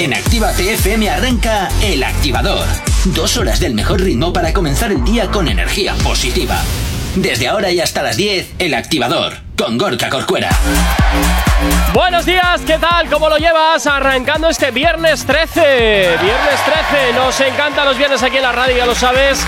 En Activa TFM arranca El Activador. Dos horas del mejor ritmo para comenzar el día con energía positiva. Desde ahora y hasta las 10, El Activador, con Gorka Corcuera. Buenos días, ¿qué tal? ¿Cómo lo llevas? Arrancando este viernes 13. Viernes 13, nos encantan los viernes aquí en la radio, ya lo sabes.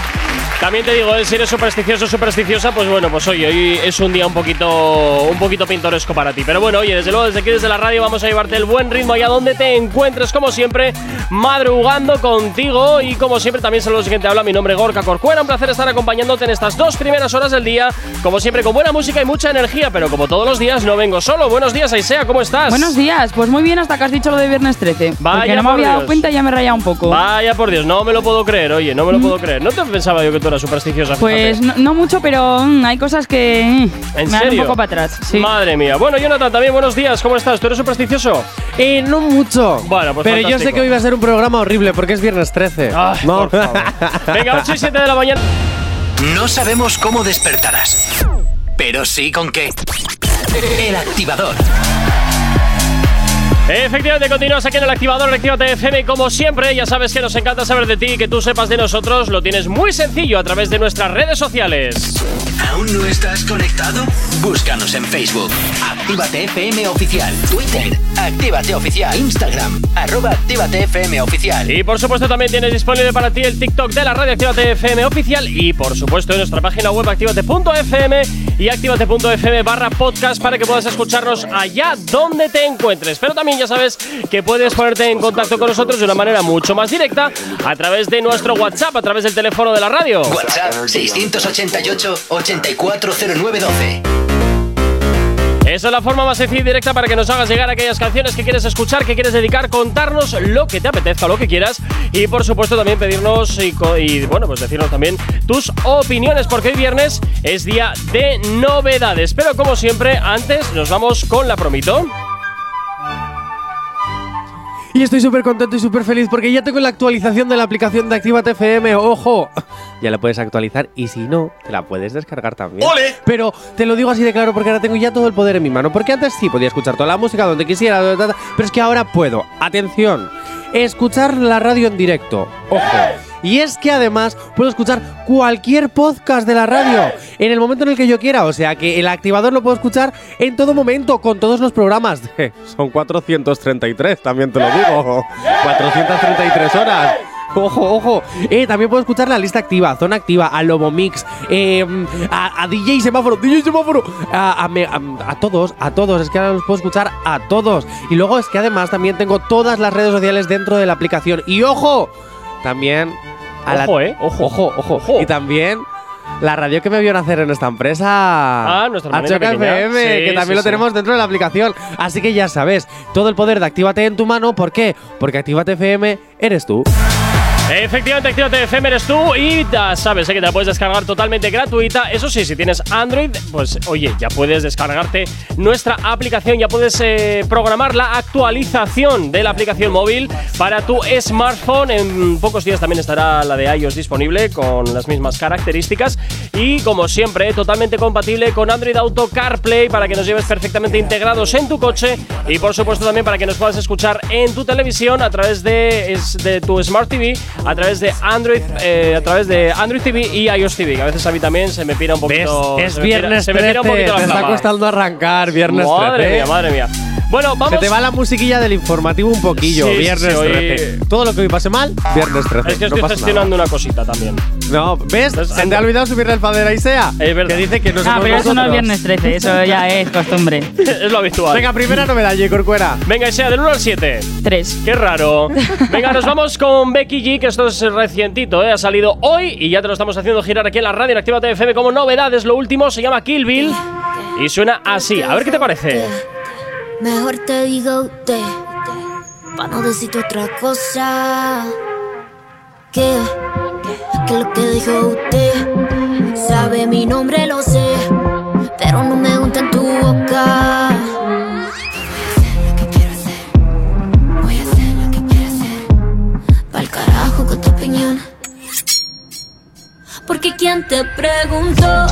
También te digo, eh, si eres supersticioso o supersticiosa, pues bueno, pues oye, hoy es un día un poquito, un poquito pintoresco para ti. Pero bueno, oye, desde luego, desde aquí, desde la radio, vamos a llevarte el buen ritmo allá donde te encuentres, como siempre, madrugando contigo. Y como siempre, también saludos que te habla, mi nombre es Gorka Corcuera. Un placer estar acompañándote en estas dos primeras horas del día, como siempre, con buena música y mucha energía. Pero como todos los días, no vengo solo. Buenos días, Aisea, ¿cómo estás? Buenos días, pues muy bien hasta que has dicho lo de viernes 13. Vaya porque no me por había dado Dios. cuenta y ya me he rayado un poco. Vaya por Dios, no me lo puedo creer, oye, no me lo puedo creer. No te pensaba yo que tú supersticiosa. Pues no, no mucho, pero mm, hay cosas que mm, ¿En me dan serio? un poco para atrás. Sí. Madre mía. Bueno, Jonathan, también buenos días. ¿Cómo estás? ¿Tú eres supersticioso? Eh, no mucho. Bueno, pues Pero yo sé fantástico. que hoy va a ser un programa horrible porque es viernes 13. Ay, no. por favor. Venga, 8 y 7 de la mañana. No sabemos cómo despertarás, pero sí con qué. El Activador. Efectivamente, continúas aquí en el activador de Actívate FM. Como siempre, ya sabes que nos encanta saber de ti y que tú sepas de nosotros. Lo tienes muy sencillo a través de nuestras redes sociales. ¿Aún no estás conectado? Búscanos en Facebook. Actívate FM Oficial. Twitter. Actívate Oficial. Instagram. Arroba Actívate FM Oficial. Y por supuesto, también tienes disponible para ti el TikTok de la radio Actívate FM oficial. Y por supuesto, en nuestra página web activate.fm y activate.fm barra podcast para que puedas escucharnos allá donde te encuentres. Pero también ya sabes que puedes ponerte en contacto con nosotros de una manera mucho más directa a través de nuestro WhatsApp, a través del teléfono de la radio. WhatsApp 688 840912. Esa es la forma más sencilla y directa para que nos hagas llegar aquellas canciones que quieres escuchar, que quieres dedicar, contarnos lo que te apetezca, lo que quieras y por supuesto también pedirnos y, y, bueno, pues decirnos también tus opiniones porque hoy viernes es día de novedades. Pero como siempre, antes nos vamos con la promito. Y estoy súper contento y súper feliz porque ya tengo la actualización de la aplicación de Actívate FM. ¡Ojo! Ya la puedes actualizar y si no, te la puedes descargar también. ¡Ole! Pero te lo digo así de claro porque ahora tengo ya todo el poder en mi mano. Porque antes sí podía escuchar toda la música donde quisiera, pero es que ahora puedo, atención, escuchar la radio en directo. ¡Ojo! Y es que además puedo escuchar cualquier podcast de la radio en el momento en el que yo quiera. O sea que el activador lo puedo escuchar en todo momento, con todos los programas. Son 433, también te lo digo. 433 horas. Ojo, ojo. Eh, también puedo escuchar la lista activa, zona activa, a Lobo Mix, eh, a, a DJ Semáforo, DJ Semáforo, a, a a todos, a todos. Es que ahora los puedo escuchar a todos. Y luego es que además también tengo todas las redes sociales dentro de la aplicación. Y ojo, también. A la- Ojo, eh, ojo. ojo, ojo, Ojo. Y también. La radio que me vio nacer en esta empresa. Ah, nuestra. FM, Sí, que también sí, lo sí. tenemos dentro de la aplicación. Así que ya sabes, todo el poder de Actívate en tu mano. ¿Por qué? Porque Actívate FM eres tú. Efectivamente, Actívate FM eres tú y ya sabes que te la puedes descargar totalmente gratuita. Eso sí, si tienes Android, pues oye, ya puedes descargarte nuestra aplicación, ya puedes eh, programar la actualización de la aplicación móvil para tu smartphone. En pocos días también estará la de iOS disponible con las mismas características y como siempre, totalmente compatible con Android Auto CarPlay para que nos lleves perfectamente integrados en tu coche y por supuesto también para que nos puedas escuchar en tu televisión a través de, de tu Smart TV, a través de Android, eh, a través de Android TV y iOS TV, que a veces a mí también se me pira un ¿Ves? poquito. Es se me pira- viernes se me 13. pira un poquito la está costando arrancar viernes Madre 13. mía, madre mía. Bueno, vamos. Se te va la musiquilla del informativo un poquillo. Sí, viernes sí, hoy- 13. Todo lo que hoy pase mal, viernes 13. Es que no estoy gestionando nada. una cosita también. No, ¿ves? Entonces, Se te ha olvidado subirle el padre a Isea. Es verdad. Que dice que no Ah, pero eso no es viernes 13, eso ya es costumbre. es lo habitual. Venga, primera novedad, J. Corcuera. Venga, y sea del 1 al 7. 3. Qué raro. Venga, nos vamos con Becky G, que esto es recientito, ¿eh? ha salido hoy y ya te lo estamos haciendo girar aquí en la radio en Actívate FM como novedades. Lo último se llama Kill Bill y suena así. A ver qué te parece. Mejor te digo usted, pa' no decirte otra cosa. Que, que lo que dijo usted, sabe mi nombre, lo sé, pero no me gusta en tu boca. Voy a hacer lo que quiero hacer. Pa'l carajo con tu opinión. Porque quien te preguntó,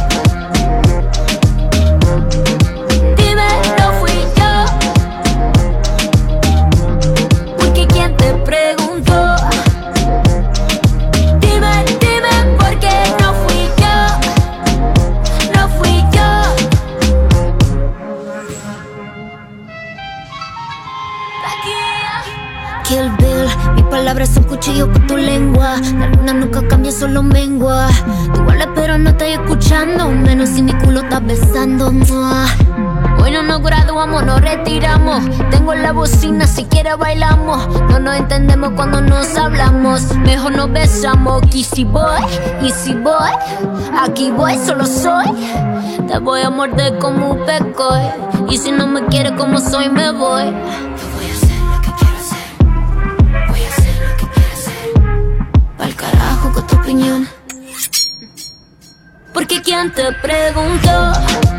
solo mengua. Tú hablas, pero no estás escuchando. Menos si mi culo estás besando. Mua. Hoy no nos graduamos, nos retiramos. Tengo la bocina, si quieres bailamos. No nos entendemos cuando nos hablamos. Mejor nos besamos. Kissy boy, easy boy. Aquí voy, solo soy. Te voy a morder como un pecoy. Y si no me quieres como soy, me voy. Porque quien te preguntó.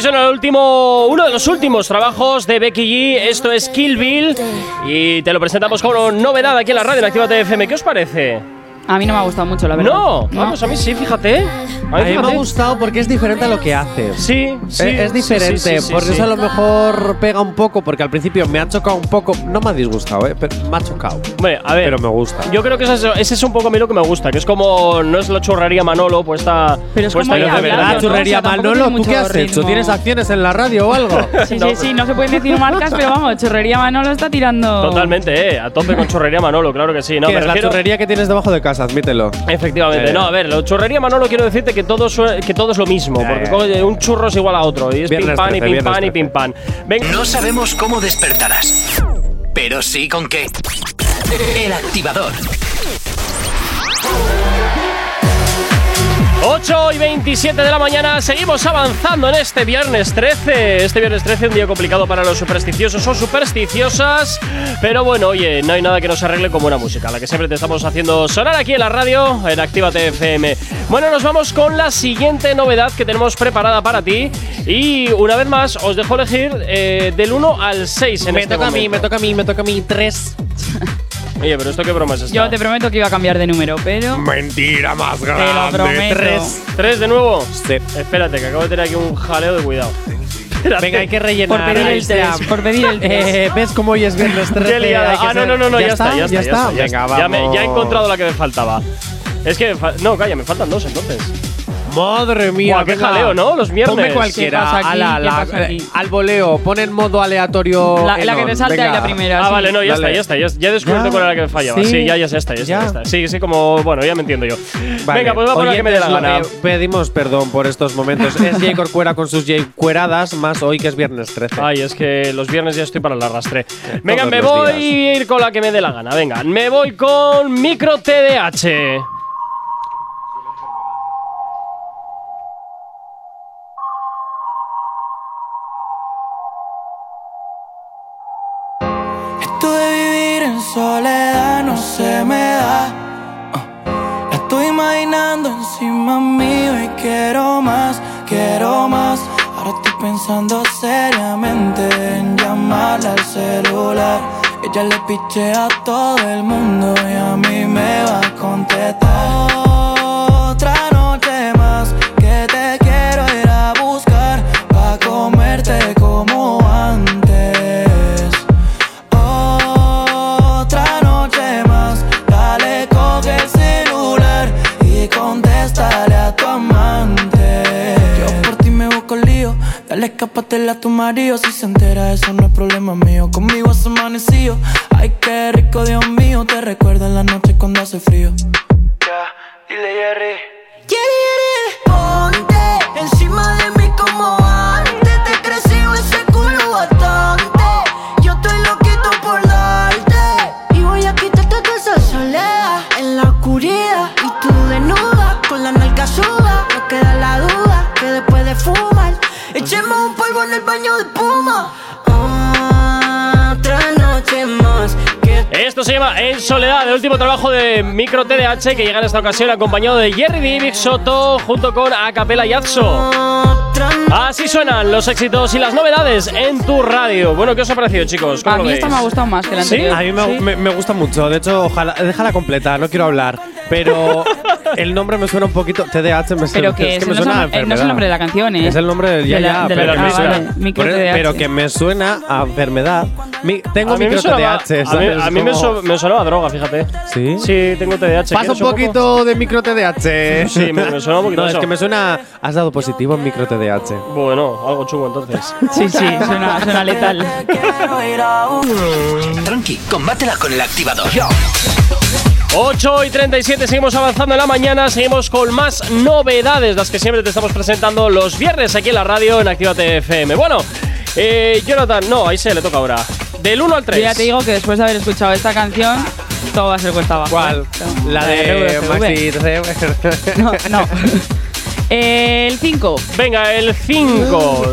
Suena el último, uno de los últimos trabajos de Becky G. Esto es Kill Bill y te lo presentamos como novedad aquí en la radio en Activa FM. ¿Qué os parece? A mí no me ha gustado mucho, la verdad. No, vamos, a mí sí, fíjate. A mí me ha gustado porque es diferente a lo que hace. Sí, sí. Eh, es sí, diferente, sí, sí, sí, por sí. eso a lo mejor pega un poco, porque al principio me ha chocado un poco, no me ha disgustado, ¿eh? pero me ha chocado. Hombre, a ver. Pero me gusta. Yo creo que ese es, ese es un poco a mí lo que me gusta, que es como no es la churrería Manolo, pues está. Pero es puesta como de verdad. ¿no? churrería O sea, Manolo, ¿tú qué has hecho? ritmo. ¿Tienes acciones en la radio o algo? Sí, sí, sí, no se pueden decir marcas, pero vamos, Churrería Manolo está tirando. Totalmente, eh, a tope con churrería Manolo, claro que sí. No, ¿Qué me es la churrería que tienes debajo de casa? Admítelo. Efectivamente, Eh. no, a ver, lo churrería Manolo quiero decirte que todo, que todo es lo mismo, porque Eh. coño, un churro es igual a otro, y es pim pam y 13, pim pam y 13. pim pam. Venga, No sabemos cómo despertarás, pero sí con qué. El activador. 8 y 27 de la mañana, seguimos avanzando en este viernes 13. Este viernes 13, un día complicado para los supersticiosos o supersticiosas. Pero bueno, oye, no hay nada que nos arregle como buena música, la que siempre te estamos haciendo sonar aquí en la radio, en Actívate FM. Bueno, nos vamos con la siguiente novedad que tenemos preparada para ti. Y una vez más, os dejo elegir eh, del 1 al 6 en me este toca a mí, me toca a mí, me toca a mí. Tres. Oye, pero esto qué broma es esta. Yo te prometo que iba a cambiar de número, pero. Mentira más Te lo prometo. Tres. ¿Tres de nuevo? Sí. Espérate, que acabo de tener aquí un jaleo de cuidado. Espérate. Venga, hay que rellenar. Por pedir el test, está. por pedir el. Eh, ¿Ves cómo hoy es viernes 13? Qué liada. Hay que Ah, no, no, no, no, ya, está, ya está, ya está. ya Venga, Ya, me- ya he vamos. encontrado la que me faltaba. Es que. fa- No, calla, me faltan dos entonces. Madre mía, Buah, qué venga. jaleo, ¿no? Los viernes. Ponme cualquiera. ¿Qué pasa aquí? ala, ¿Qué la- pasa aquí? eh, al voleo, pon en modo aleatorio. La, la que te salta Venga. y la primera. Ah, sí. vale, no, ya Dale. está, ya está. Ya, ya he descubierto ¿Ya? cuál era la que me fallaba. Sí, ¿Sí? ya, ya, ya está, ya está, ¿Ya? ya está. Sí, sí, como. Bueno, ya me entiendo yo. Vale. Venga, pues va a poner la que me dé la Oyentes, gana. eh, pedimos perdón por estos momentos. es Jay Corcuera con sus Jay Cueradas, más hoy que es viernes 13. Ay, es que los viernes ya estoy para el arrastre. Venga, todos me los voy días. a ir con la que me dé la gana. Venga, me voy con micro TDH. Esto de vivir en soledad no se me da. Uh, La estoy imaginando encima mío y quiero más, quiero más. Ahora estoy pensando seriamente en llamarla al celular. Ella le piche a todo el mundo y a mí me va a contestar. Lío, dale, escápatela a tu marido. Si se entera, eso no es problema mío. Conmigo has amanecido, ay, qué rico, Dios mío. Te recuerda en la noche cuando hace frío. Ya, dile Jerry. Jerry, Jerry, el baño de espuma. Otra noche más que Esto se llama En Soledad, el último trabajo de Micro TDH que llega en esta ocasión acompañado de Jerry D, Big Soto junto con Acapela Yazzo. Así suenan los éxitos y las novedades en tu radio. Bueno, ¿qué os ha parecido, chicos? ¿Cómo A lo mí veis? esta me ha gustado más que la ¿Sí? anterior. A mí me, Sí. me- me gusta mucho. De hecho, ojalá, déjala completa, no quiero hablar. Pero el nombre me suena un poquito. TDAH me suena, Pero que, es que eso me no, suena a son- eh, no es el nombre de la canción, ¿eh? Es el nombre del ya, De la- ya, de la- pero, ah, me suena- vale, micro pero- TDAH. pero que me suena a enfermedad. Mi- tengo A mí, micro TDAH. a mí, ¿sabes? a mí me, so- me sonaba droga, fíjate. ¿Sí? Sí, tengo TDAH. Pasa un ¿Quieres poquito de micro TDAH. Sí, me- me suena un poquito No, es que me suena. Has dado positivo en micro TDAH. Bueno, algo chungo entonces. Sí, sí, suena, suena letal. A Tranqui, combátela con el activador. 8 y 37, seguimos avanzando en la mañana, seguimos con más novedades, las que siempre te estamos presentando los viernes aquí en la radio en Actívate FM. Bueno, eh, Jonathan, no, ahí se le toca ahora. Del 1 al 3. Yo ya te digo que después de haber escuchado esta canción, todo va a ser cuesta abajo. ¿Cuál? ¿eh? La de RVCV. Maxi. No, no. El 5. Venga, el 5.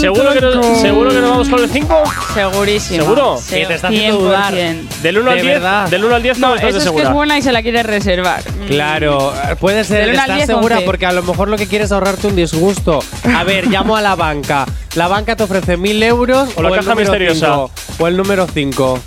¿Seguro que, no, ¿Seguro que nos vamos con el 5? Segurísimo. ¿Seguro? Se- Que te está haciendo 100%. Del 1 al De 10. verdad. Del 1 al 10 no, No, estás eso de es que segura. es buena y se la quiere reservar. Claro, puede ser, Del uno al ¿estás 10, segura? 11. Porque a lo mejor lo que quieres es ahorrarte un disgusto. A ver, llamo a la banca. La banca te ofrece mil euros O la el caja número misteriosa. cinco, o el número 5.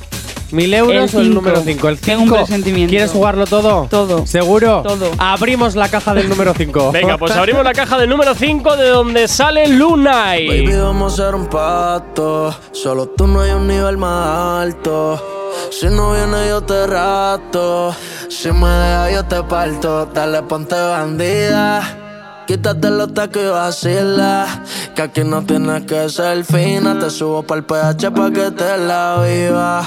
¿Mil euros El o el número 5? El Tengo un 5. presentimiento. ¿Quieres jugarlo todo? Todo. ¿Seguro? Todo. Abrimos la caja del número 5. Venga, pues abrimos la caja del número 5 de donde sale Lunay. Baby, vamos a hacer un pacto. Solo tú no hay un nivel más alto. Si no viene, yo te rato. Si me dejas, yo te parto. Dale, ponte bandida. Quítate los tacos y vacila. Que aquí no tienes que ser fina. Te subo pa'l PH pa' que te la viva.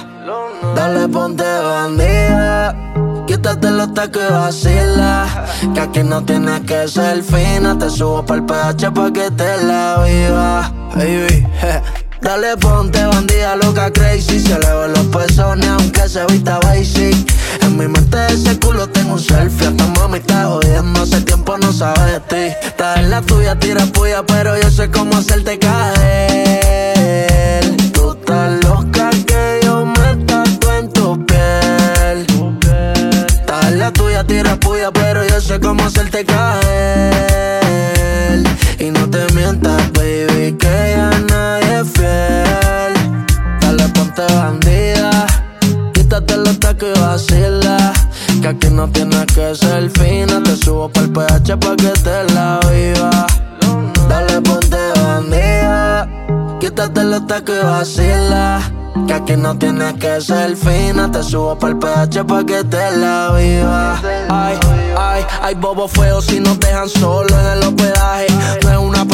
Dale, ponte bandida. Quítate los tacos y vacila. Que aquí no tienes que ser fina. Te subo pa'l PH pa' que te la viva. Baby. Dale, ponte bandida loca crazy. Se le ven los pezones aunque se vista basic. En mi mente ese culo tengo un selfie. Hasta mami está jodiendo. Hace tiempo no sabe de ti. Estás en la tuya, tira puya, pero yo sé cómo hacerte caer. Tú estás loca que yo me tatúe en tu piel. Estás en la tuya, tira puya, pero yo sé cómo hacerte caer. Y no te mientas, baby, que ya nadie bandida. Quítate los tacos y vacila. Que aquí no tienes que ser fina. Te subo pa'l PH pa' que te la viva. Dale, ponte bandida. Quítate los tacos y vacila. Que aquí no tienes que ser fina. Te subo pa'l PH pa' que te la viva. Ay, ay, ay, bobo feo si nos dejan solo en el hospedaje.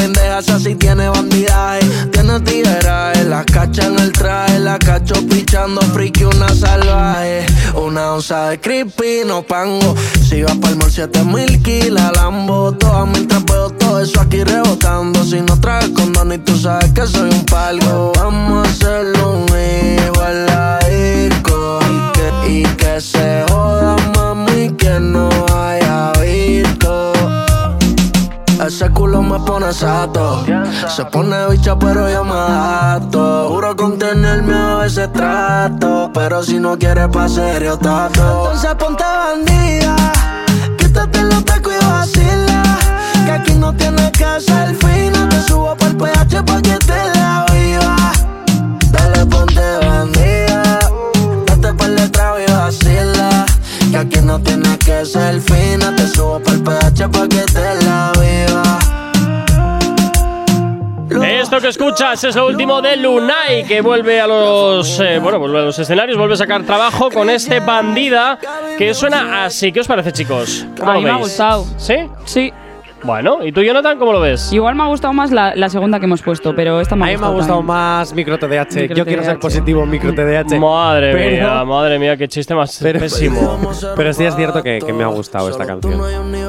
Es una pendeja, esa sí tiene bandidaje. Tiene tigueraje, la cacha en el traje. La cacho pichando friki, una salvaje. Una onza de creepy, no pango. Si vas pa'l mall, 7000 kilas, Lambo. Todas mientras veo todo eso aquí rebotando. Si no traes condón y tú sabes que soy un palgo. Vamos a hacerlo mismo en la disco. Y que, y que se joda, mami, que no haya Ese culo me pone sato. Se pone bicha, pero yo me adapto. Juro contenerme a veces trato. Pero si no quieres pa' serio, tato. Entonces ponte bandida. Quítate los tacos y vacila. Que aquí no tienes que ser fina. Te subo pa'l PH pa' que te aquí no tienes que ser fina. Te subo pa'l PH pa' que te la viva. Esto que escuchas es lo último de Lunay, que vuelve a los eh, bueno, vuelve a los escenarios, vuelve a sacar trabajo con este bandida que suena así. ¿Qué os parece, chicos? ¿Cómo A lo mí me ha gustado. ¿Sí? Sí. Bueno, ¿y tú, Jonathan, cómo lo ves? Igual me ha gustado más la, la segunda que hemos puesto, pero esta A me mí ha me ha gustado. también. más micro TDAH. Micro Yo quiero ser positivo en micro TDAH. Madre Pero- mía, madre mía, qué chiste más Pero- pésimo. Pero sí es cierto que, que me ha gustado esta canción.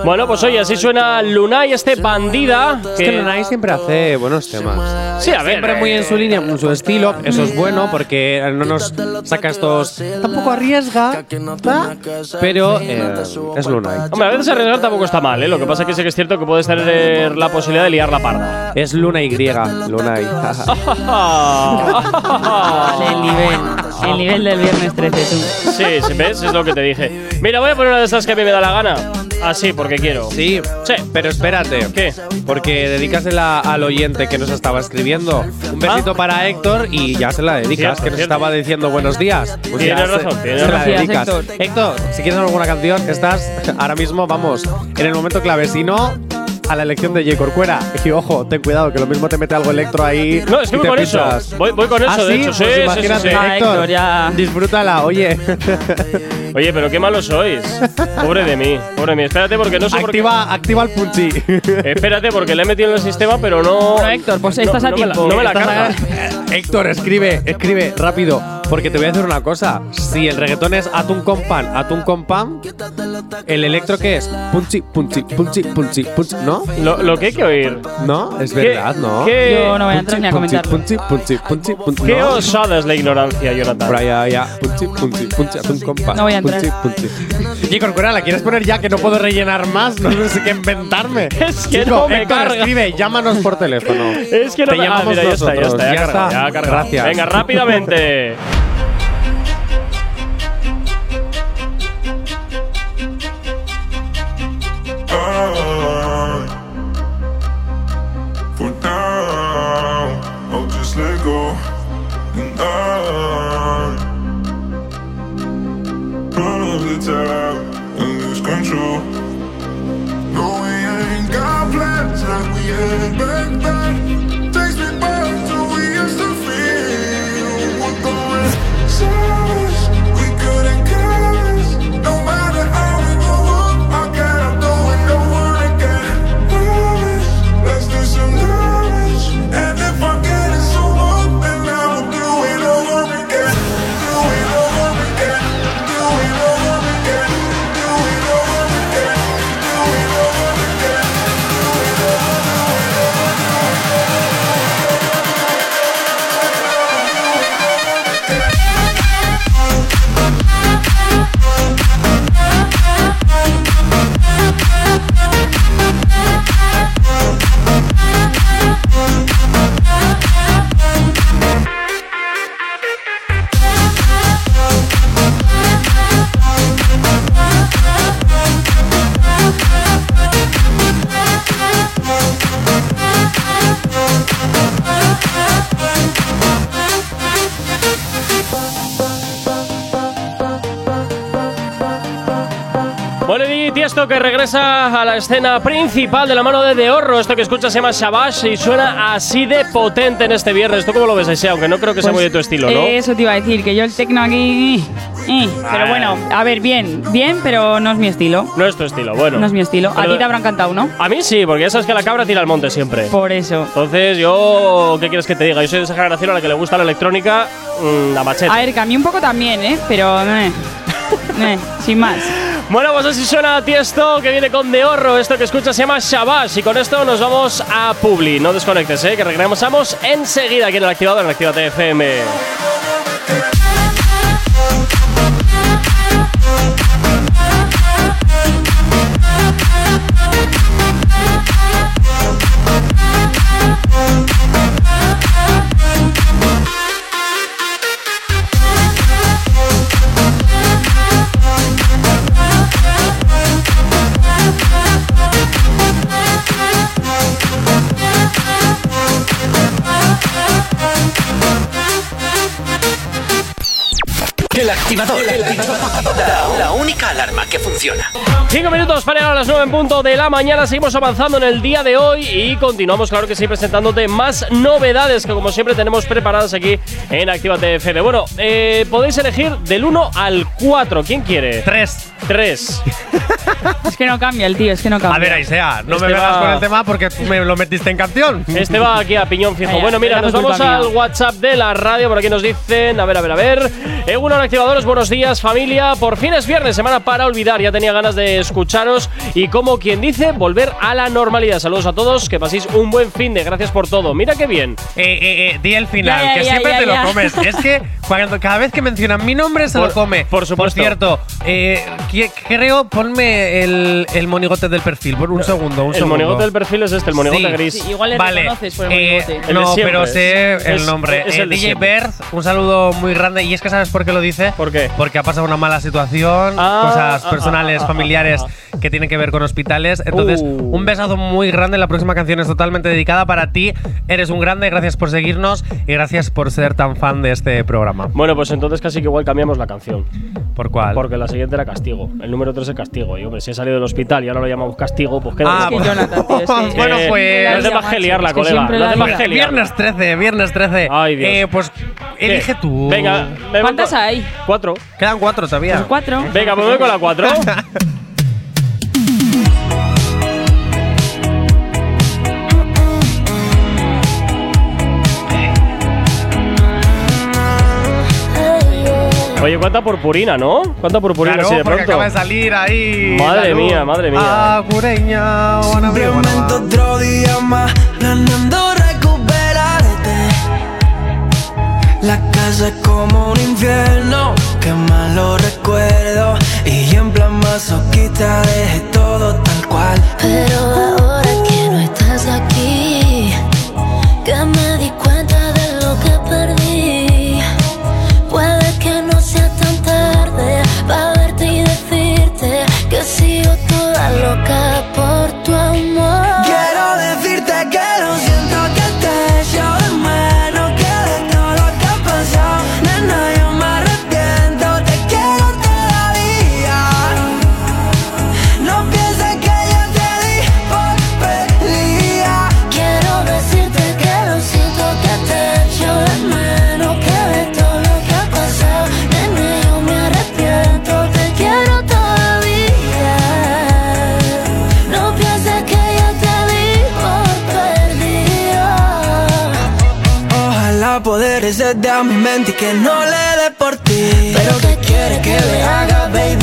Bueno, pues oye, así suena Lunay, este bandida. Es que Lunay siempre hace buenos temas. Sí, a ver. Siempre muy en su línea, en su estilo. Eso es bueno porque no nos saca estos. Tampoco arriesga, ¿tá? pero eh, es Lunay. Hombre, a veces arriesgar tampoco está mal, ¿eh? Lo que pasa es que sí que es cierto que puedes tener la posibilidad de liar la parda. Es Luna Y. Vale, el nivel. El nivel del viernes 13, tú. Sí, sí, ¿ves? Es lo que te dije. Mira, voy a poner una de esas que a mí me da la gana. Así, porque quiero. Sí, Sí. pero espérate. ¿Qué? Porque dedícasela al oyente que nos estaba escribiendo. Un besito para Héctor y ya se la dedicas, Cierto, que nos cierto. estaba diciendo buenos días. Pues Tienes ya se- razón, tienes se la razón. dedicas. Gracias, Héctor, si quieres alguna canción, estás ahora mismo, vamos, en el momento clave. Si no, a la elección de J. Corcuera. Y ojo, ten cuidado, que lo mismo te mete algo electro ahí. No, es que voy con eso. Voy, voy con eso, ¿Ah, de sí? hecho. Sí, Pues sí, sí, imagínate, sí. Ah, Héctor, Héctor, ya. disfrútala, oye. Oye, pero qué malos sois. Pobre de mí, pobre de mí. Espérate porque no sé por qué. activa, activa el punchi. Espérate porque le he metido en el sistema, pero no. Bueno, Héctor, pues no- estás a no me la- tiempo. No me la carga. Héctor, escribe, escribe, rápido. Porque te voy a decir una cosa. Si el reggaetón es atún con pan, atún con pan, ¿el electro qué es? Punchi, punchi, punchi, punchi, punchi. ¿No? Lo, lo que hay que oír. ¿No? Es ¿Qué- verdad, ¿no? qué- Yo no voy a entrar ni a Punchi, comentarlo. punchi, punchi, punchi, punchi. Qué ¿no? osada es la ignorancia, Jonathan. Por allá, ya. Punchi, punchi, punchi, atún con pan. No voy a entrar. Punchi, punchi. Y Corcuera, ¿la quieres poner ya que no puedo rellenar más? No sé qué inventarme. Es que Chico, no me Héctor, carga. escribe, llámanos por teléfono. Es que no Te me- ah, llamamos mira, ya está, ya está, ya, Ya cargado, está. ya cargado. Gracias. Venga, rápidamente. Run up the top and lose control. No, ain't got plans like we had back then. Takes me back to we used to feel. What the rest Bueno, y Tiesto que regresa a la escena principal de la mano de Dehorro. Esto que escuchas se llama Shabash y suena así de potente en este viernes. ¿Tú cómo lo ves, Aisea? Aunque no creo que sea Pues, muy de tu estilo, ¿no? Eso te iba a decir, que yo el tecno aquí. eh, pero Ah. bueno, a ver, bien, bien, pero no es mi estilo. No es tu estilo, bueno. No es mi estilo. A Pero- ti te habrán cantado, ¿no? A mí sí, porque ya sabes que la cabra tira al monte siempre. Por eso. Entonces, yo. ¿Qué quieres que te diga? Yo soy de esa generación a la que le gusta la electrónica mm, a machete. A ver, que a mí un poco también, ¿eh? Pero. eh, eh, sin más. Bueno, pues así suena Tiesto, que viene con Dehorro. Esto que escuchas se llama Shabash. Y con esto nos vamos a Publi. No desconectes, ¿eh? Que regresamos enseguida aquí en el activador, en Activate FM. Activador. Alarma que funciona. Cinco minutos para llegar a las 9 en punto de la mañana. Seguimos avanzando en el día de hoy y continuamos, claro que sí, presentándote más novedades que, como siempre, tenemos preparadas aquí en Actívate FM. Bueno, eh, podéis elegir del 1 al 4. ¿Quién quiere? Tres. 3. Es que no cambia el tío, es que no cambia. A ver, Aisea, no Este me vengas va- con el tema porque tú me lo metiste en canción. Este va aquí a piñón fijo. Bueno, mira, nos vamos al. WhatsApp de la radio. Por aquí nos dicen, a ver, a ver, a ver. Eh, uno activadores, buenos días, familia. Por fin es viernes, semana para olvidar. Ya tenía ganas de escucharos y, como quien dice, volver a la normalidad. Saludos a todos, que paséis un buen fin de. Gracias por todo. Mira qué bien. Eh, eh, eh, di el final, Ya, ya, que ya, siempre ya, te ya. lo comes. Es que cuando, cada vez que mencionan mi nombre se Por- lo come. por supuesto. Por cierto, eh, creo, ponme el, el monigote del perfil. Por un segundo, un el segundo. monigote del perfil es este, el monigote Sí. gris. Sí, igual le Vale, reconoces por el monigote. No, pero sé Es- el nombre. es el DJ. Berth, un saludo muy grande. Y es que sabes por qué lo dice. ¿Por qué? Porque ha pasado una mala situación, Ah, cosas ah, personales, familiares que tienen que ver con hospitales. Entonces, Uh. un besazo muy grande. La próxima canción es totalmente dedicada para ti. Eres un grande, gracias por seguirnos y gracias por ser tan fan de este programa. Bueno, pues entonces casi que igual cambiamos la canción. ¿Por cuál? Porque la siguiente era Castigo. El número 3 es Castigo. Y hombre, si he salido del hospital y ahora lo llamamos Castigo, pues queda. Ah, Es que pues- Jonathan, tío, es que- bueno, Eh, pues. no te vas a liar la Es que colega. No te vas a liar. Viernes 13, viernes 13. Ay, Dios. Eh, pues elige tú. Venga, me ¿Cuántas hay? Cuatro. Quedan cuatro todavía. Cuatro. Venga, pues con la cuatro. Oye, cuánta purpurina, ¿no? ¿Cuánta purpurina Claro, así de pronto? acaba de salir ahí. Madre mía, madre mía. Ah, otro día más planeando recuperarte. La casa es como un infierno, qué malo recuerdo. Masoquista dejé todo tal cual. Pero mi y que no le dé por ti Pero ¿qué quieres que le haga, baby?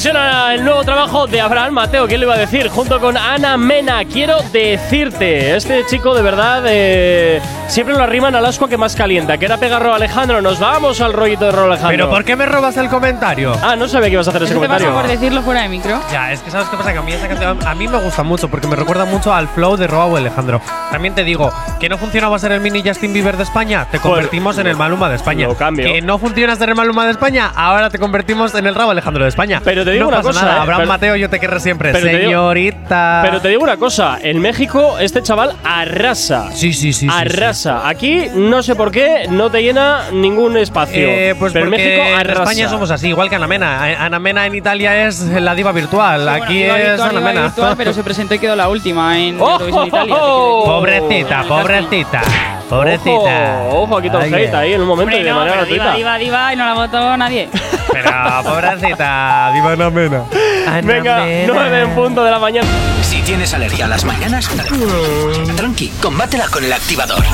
Suena el nuevo trabajo de Abraham Mateo, ¿quién le iba a decir? Junto con Ana Mena. Quiero decirte, este chico de verdad eh, siempre lo arriman al asco que más calienta. Que era pegarro Alejandro. Nos vamos al rollito de Ro Alejandro. Pero ¿por qué me robas el comentario? Ah, no sabía que ibas a hacer ese ¿No te pasa comentario. por decirlo fuera de micro? Ya, es que sabes qué pasa, que a mí esa canción a mí me gusta mucho porque me recuerda mucho al flow de Roa o Alejandro. También te digo, que no funcionaba ser el mini Justin Bieber de España, te convertimos en el Maluma de España. lo cambio. Que no funciona ser el Maluma de España, ahora te convertimos en el Rabo Alejandro de España. Pero te digo No una pasa cosa, nada, ¿eh? Abraham Pero- Mateo, yo te querré siempre. Pero te digo- Señorita. Pero te digo una cosa, en México este chaval arrasa. Sí, sí, sí. sí, Aquí no sé por qué no te llena ningún espacio. Eh, pues pero en porque México en. España somos así, igual que Ana Mena. Eh, Ana Mena en Italia es la diva virtual, Bueno, aquí iba es virtual, Ana iba Mena. virtual, pero se presentó y quedó la última en ¡Oh, Eurovisión Italia. oh, decir. Pobrecita, pobrecita, pobrecita. Ojo, ojo, aquí hate ahí en un momento y Hombre, de no, manera pero diva, gratuita. diva, diva, y no la votó nadie. Pero pobrecita, diva Ana Mena. Ana Venga, Mena. 9 en punto de la mañana. Si tienes alergia a las mañanas, tranqui, combátela con el activador.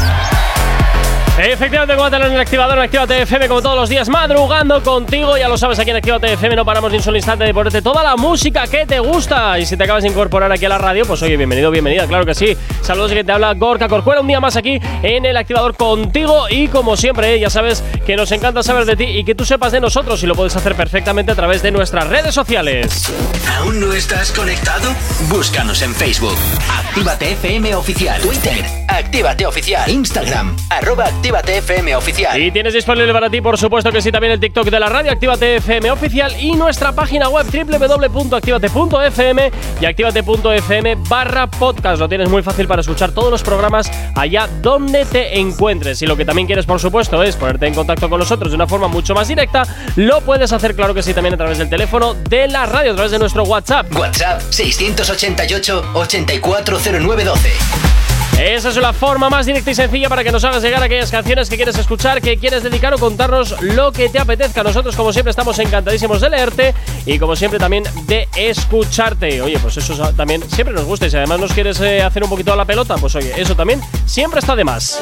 Efectivamente, combátelo en el activador, en Actívate FM, como todos los días, madrugando contigo. Ya lo sabes, aquí en Actívate FM no paramos ni un solo instante de ponerte toda la música que te gusta. Y si te acabas de incorporar aquí a la radio, pues oye, bienvenido, bienvenida, claro que sí. Saludos que te habla Gorka Corcuera, un día más aquí en el activador contigo. Y como siempre, eh, ya sabes que nos encanta saber de ti y que tú sepas de nosotros. Y lo puedes hacer perfectamente a través de nuestras redes sociales. ¿Aún no estás conectado? Búscanos en Facebook. Actívate FM Oficial. Twitter. Actívate Oficial. Instagram. Arroba Actívate FM Oficial. Y tienes disponible para ti, por supuesto que sí, también el TikTok de la radio, Actívate FM oficial y nuestra página web www.activate.fm y activate.fm barra podcast. Lo tienes muy fácil para escuchar todos los programas allá donde te encuentres. Y lo que también quieres, por supuesto, es ponerte en contacto con nosotros de una forma mucho más directa. Lo puedes hacer, claro que sí, también a través del teléfono de la radio, a través de nuestro WhatsApp. WhatsApp 688 840912. Esa es la forma más directa y sencilla para que nos hagas llegar aquellas canciones que quieres escuchar, que quieres dedicar o contarnos lo que te apetezca. Nosotros, como siempre, estamos encantadísimos de leerte y, como siempre, también de escucharte. Oye, pues eso también siempre nos gusta y si además nos quieres eh, hacer un poquito a la pelota, pues oye, eso también siempre está de más.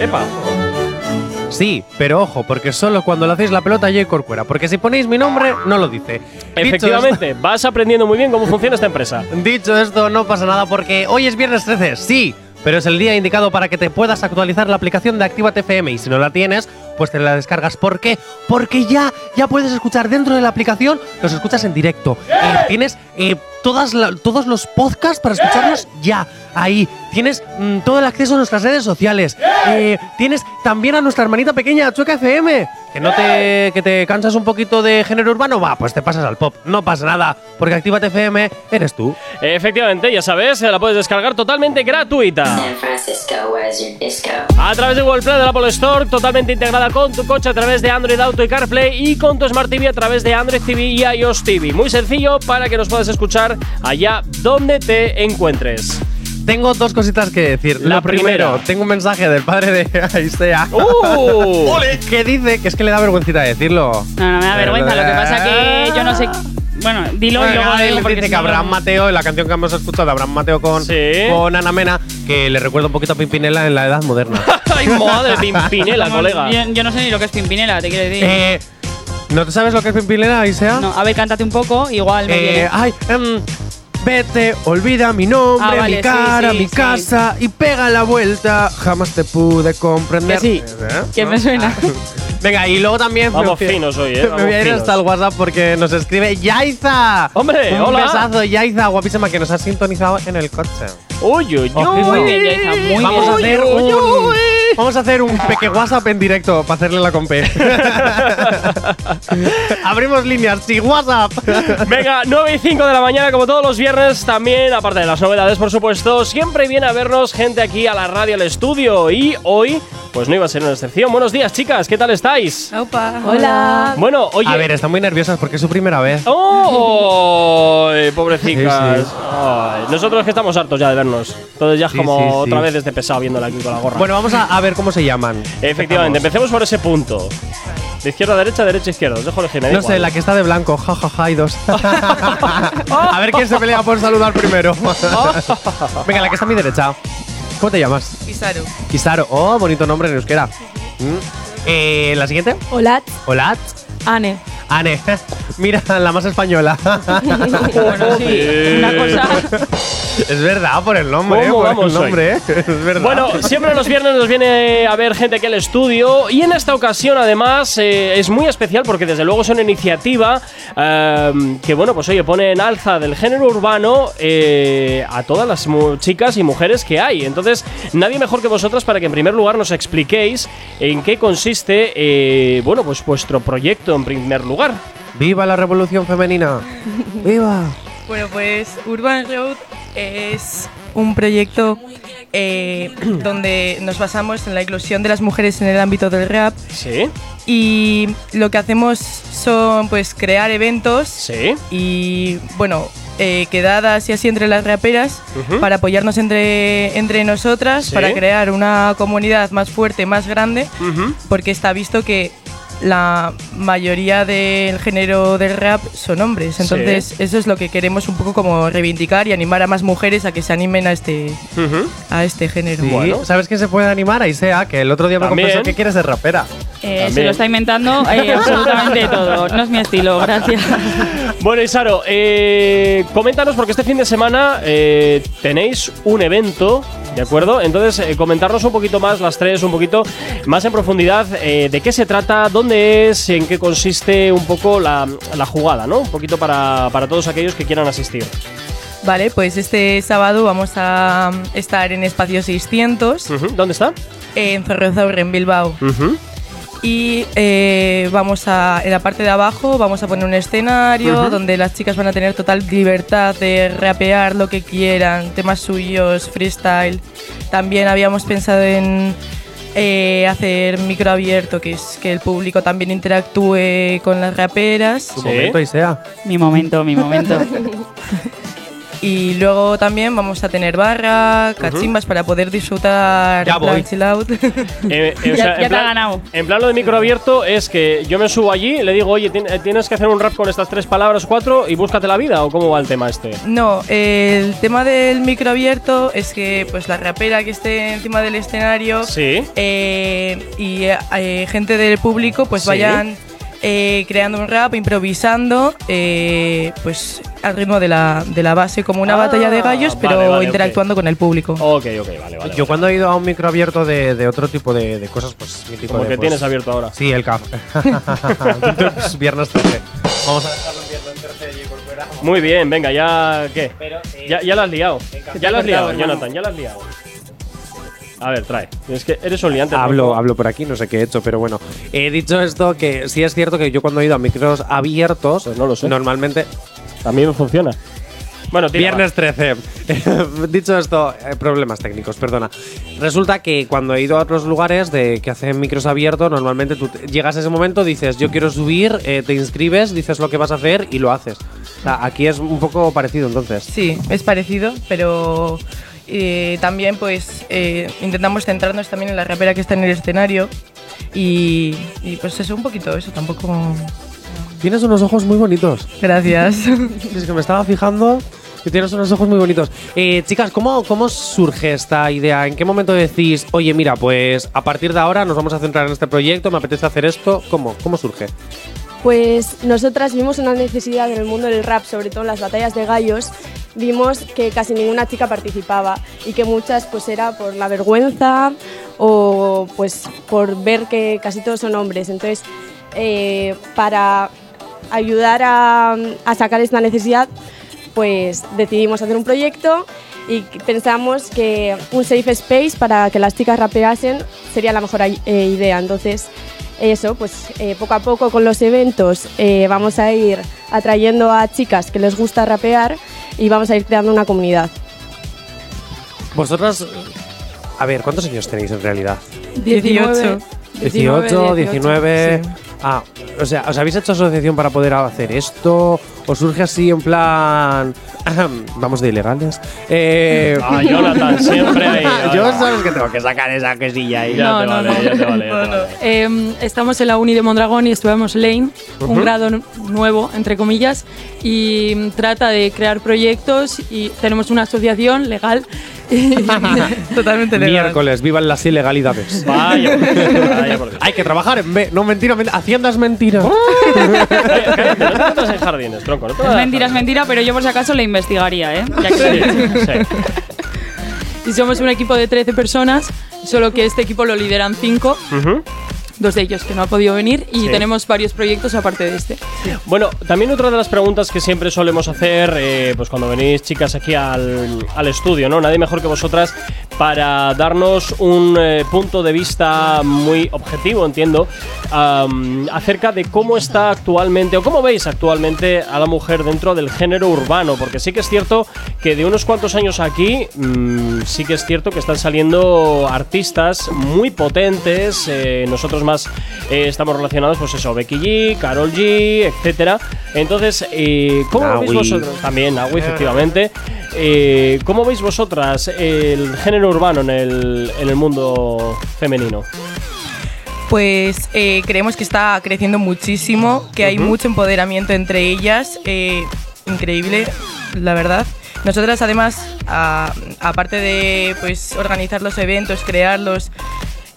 Epa. Sí, pero ojo, porque solo cuando le hacéis la pelota a Corcuera, porque si ponéis mi nombre, no lo dice. Efectivamente, vas aprendiendo muy bien cómo funciona esta empresa. Dicho esto, no pasa nada porque hoy es viernes 13, sí, pero es el día indicado para que te puedas actualizar la aplicación de Actívate FM y si no la tienes, pues te la descargas. ¿Por qué? Porque ya, ya puedes escuchar dentro de la aplicación, los escuchas en directo. Eh, tienes eh, todas todos los podcasts para escucharlos ya, ahí. Tienes mm, todo el acceso a nuestras redes sociales. Eh, tienes también a nuestra hermanita pequeña, Chueca FM. Que no te, que te cansas un poquito de género urbano, va, pues te pasas al pop. No pasa nada, porque Actívate FM eres tú. Efectivamente, ya sabes, la puedes descargar totalmente gratuita. San Francisco, where's your disco? A través de Google Play de la Apple Store, totalmente integrada con tu coche a través de Android Auto y CarPlay y con tu Smart TV a través de Android TV y iOS TV. Muy sencillo para que nos puedas escuchar allá donde te encuentres. Tengo dos cositas que decir. La Lo primero, primera. tengo un mensaje del padre de Aisea. ¡Uh! que dice que es que le da vergüencita decirlo. No, no me da vergüenza. Lo que pasa que yo no sé. Bueno, dilo y luego digo él porque dice que Abraham Mateo, en la canción que hemos escuchado de Abraham Mateo con, Sí. con Ana Mena, que le recuerda un poquito a Pimpinela en la edad moderna. ¡Ay, madre! Pimpinela, colega. Yo, yo no sé ni lo que es Pimpinela, te quiero decir. eh, ¿No te sabes lo que es Pimpinela, Aisea? no, a ver, cántate un poco, igual me Eh, ay, em, vete, olvida mi nombre, Ah, vale, mi cara, sí, sí, mi sí. casa y pega la vuelta. Jamás te pude comprender. Que sí, ¿Eh? que me suena. Venga, y luego también. Vamos me- finos hoy, ¿eh? Me Vamos voy a ir finos. hasta el WhatsApp porque nos escribe Yaiza. Hombre, Un hola. besazo, Yaiza, guapísima, que nos ha sintonizado en el coche. Uy, uy, uy. Muy bien, Yaiza, muy vamos bien. A hacer Uy, uy, un, uy. Vamos a hacer un peque WhatsApp en directo para hacerle la compe. Abrimos líneas, sí, WhatsApp. Venga, 9 y 5 de la mañana, como todos los viernes, también, aparte de las novedades, por supuesto, siempre viene a vernos gente aquí a la radio, al estudio. Y hoy, pues no iba a ser una excepción. Buenos días, chicas, ¿qué tal estáis? Hola. Bueno, oye. A ver, están muy nerviosas porque es su primera vez. ¡Oh! Pobrecicas. Sí, sí. Ay, nosotros que estamos hartos ya de vernos. Entonces ya es Sí, como sí, sí. otra vez desde pesado viéndola aquí con la gorra. Bueno, vamos a, a ver cómo se llaman. Efectivamente, empecemos por ese punto. De izquierda a derecha, derecha a izquierda. Os dejo elegir. No sé, la que está de blanco, jajaja, hay dos. a ver quién se pelea por saludar primero. Venga, la que está a mi derecha. ¿Cómo te llamas? Isaru. Isaro. Oh, bonito nombre en euskera. Mm. Eh, ¿La siguiente? Hola, Hola. Ane. Ane. Mira, la más española. Bueno, sí, una cosa. es verdad, por el nombre, eh, ¿Cómo por vamos el nombre, eh. Es verdad. Bueno, siempre los viernes nos viene a ver gente aquí al estudio y en esta ocasión además eh, es muy especial porque desde luego es una iniciativa eh, que bueno pues oye pone en alza del género urbano eh, a todas las mu- chicas y mujeres que hay. Entonces nadie mejor que vosotras para que en primer lugar nos expliquéis en qué consiste eh, bueno pues vuestro proyecto en primer lugar. ¡Viva la revolución femenina! ¡Viva! Bueno, pues Urban Road es un proyecto eh, donde nos basamos en la inclusión de las mujeres en el ámbito del rap Sí, y lo que hacemos son pues crear eventos sí. y bueno eh, quedadas y así entre las raperas para apoyarnos entre, entre nosotras Sí. para crear una comunidad más fuerte, más grande porque está visto que la mayoría del género del rap son hombres. Entonces, eso es lo que queremos un poco como reivindicar y animar a más mujeres a que se animen a este, a este género. Sí, Bueno. ¿Sabes quién se puede animar? Aisea, que el otro día me confesó que quiere ser rapera. Eh, se lo está inventando eh, absolutamente todo. No es mi estilo, gracias. Bueno, Isaro, eh, coméntanos porque este fin de semana eh, tenéis un evento, ¿de acuerdo? Entonces, eh, comentarnos un poquito más, las tres, un poquito más en profundidad, eh, de qué se trata, dónde es, en qué consiste un poco la, la jugada, ¿no? Un poquito para, para todos aquellos que quieran asistir. Vale, pues este sábado vamos a estar en Espacio 600 Ujú, ¿Dónde está? en Ferrozaur, en Bilbao. Y eh, vamos a, en la parte de abajo vamos a poner un escenario donde las chicas van a tener total libertad de rapear lo que quieran, temas suyos, freestyle. También habíamos pensado en eh, hacer micro abierto, que es que el público también interactúe con las raperas. Tu Sí. momento, Aisea. Mi momento, mi momento. Y luego también vamos a tener barra, cachimbas para poder disfrutar Ya voy. chill out. Eh, eh, o Ya- sea, ya en te ha plan- ganado. En plan lo de micro abierto es que yo me subo allí, le digo, oye, eh, tienes que hacer un rap con estas tres palabras cuatro y búscate la vida, o cómo va el tema este. No, el tema del micro abierto es que pues la rapera que esté encima del escenario Sí. y gente del público pues Sí. vayan eh, creando un rap, improvisando, eh, pues al ritmo de la, de la base, como una Ah, batalla de gallos, pero vale, vale, interactuando con el público. Ok, ok, vale, vale. Yo cuando he ido a un micro abierto de, de otro tipo de, de cosas, pues Como de, que pues, tienes abierto ahora. Sí, el café. viernes 13. Vamos a dejarlo en viernes 13 allí por fuera. Muy bien, venga, ya. ¿Qué? eh, ya, ya la has liado. Ya la has liado. Jonathan, ya la has liado. A ver, trae. Es que eres un liante. Hablo, ¿no? hablo por aquí, no sé qué he hecho, pero bueno. He dicho esto que sí es cierto que yo cuando he ido a micros abiertos, Pues no lo sé. normalmente. También funciona. Bueno, tira, Viernes 13. dicho esto, eh, problemas técnicos, perdona. Resulta que cuando he ido a otros lugares de que hacen micros abiertos, normalmente tú llegas a ese momento, dices, yo quiero subir, eh, te inscribes, dices lo que vas a hacer y lo haces. O sea, aquí es un poco parecido entonces. Sí, es parecido, pero eh, también pues eh, intentamos centrarnos también en la rapera que está en el escenario y, y, pues eso, un poquito eso, tampoco... Tienes unos ojos muy bonitos. Gracias. Es que me estaba fijando que tienes unos ojos muy bonitos. Eh, chicas, ¿cómo, ¿cómo surge esta idea? ¿En qué momento decís, oye, mira, pues a partir de ahora nos vamos a centrar en este proyecto, me apetece hacer esto? ¿Cómo? ¿Cómo surge? Pues nosotras vimos una necesidad en el mundo del rap, sobre todo en las batallas de gallos, vimos que casi ninguna chica participaba y que muchas pues era por la vergüenza o pues por ver que casi todos son hombres. Entonces, eh, para ayudar a, a sacar esta necesidad, pues decidimos hacer un proyecto y pensamos que un safe space para que las chicas rapeasen sería la mejor eh, idea. Entonces, eso, pues eh, poco a poco con los eventos eh, vamos a ir atrayendo a chicas que les gusta rapear y vamos a ir creando una comunidad. Vosotras, a ver, ¿cuántos años tenéis en realidad? 18. 18, 19. sí. Ah, o sea, ¿os habéis hecho asociación para poder hacer esto? ¿O surge así en plan. Vamos de ilegales? Eh, Ah, Jonathan, siempre ahí. Yo ahora. sabes que tengo que sacar esa quesilla ahí. Ya No, te no, vale, no. ya te vale, ya te vale. Eh, estamos en la uni de Mondragón y estudiamos Lane, un grado nu- nuevo, entre comillas, y mm, trata de crear proyectos y tenemos una asociación legal. Totalmente legal. Miércoles, vivan las ilegalidades. Vaya, vaya por Dios. Hay que trabajar en B. No, mentira, mentira. Hacienda es mentira. Cállate, no te metas en jardines, tronco. No te es metas en mentira, es mentira, pero yo por si acaso la investigaría, ¿eh? Ya que- jardines. Sí, sí. y somos un equipo de 13 personas, solo que este equipo lo lideran 5, Ujú. Dos de ellos que no ha podido venir, y Sí. tenemos varios proyectos aparte de este. Bueno, también otra de las preguntas que siempre solemos hacer, eh, pues cuando venís chicas aquí al, al estudio, ¿no? Nadie mejor que vosotras para darnos un eh, punto de vista muy objetivo, entiendo, acerca de cómo está actualmente o cómo veis actualmente a la mujer dentro del género urbano, porque sí que es cierto que de unos cuantos años aquí, mm, sí que es cierto que están saliendo artistas muy potentes, eh, nosotros más eh, estamos relacionados, pues eso, Becky G, Carol G, etcétera. Entonces, ¿cómo Naui. veis vosotros? También Naui, efectivamente. ¿Cómo veis vosotras el género urbano en el, en el mundo femenino? Pues eh, creemos que está creciendo muchísimo, que hay mucho empoderamiento entre ellas, eh, increíble, la verdad. Nosotras además, aparte de pues, organizar los eventos, crearlos,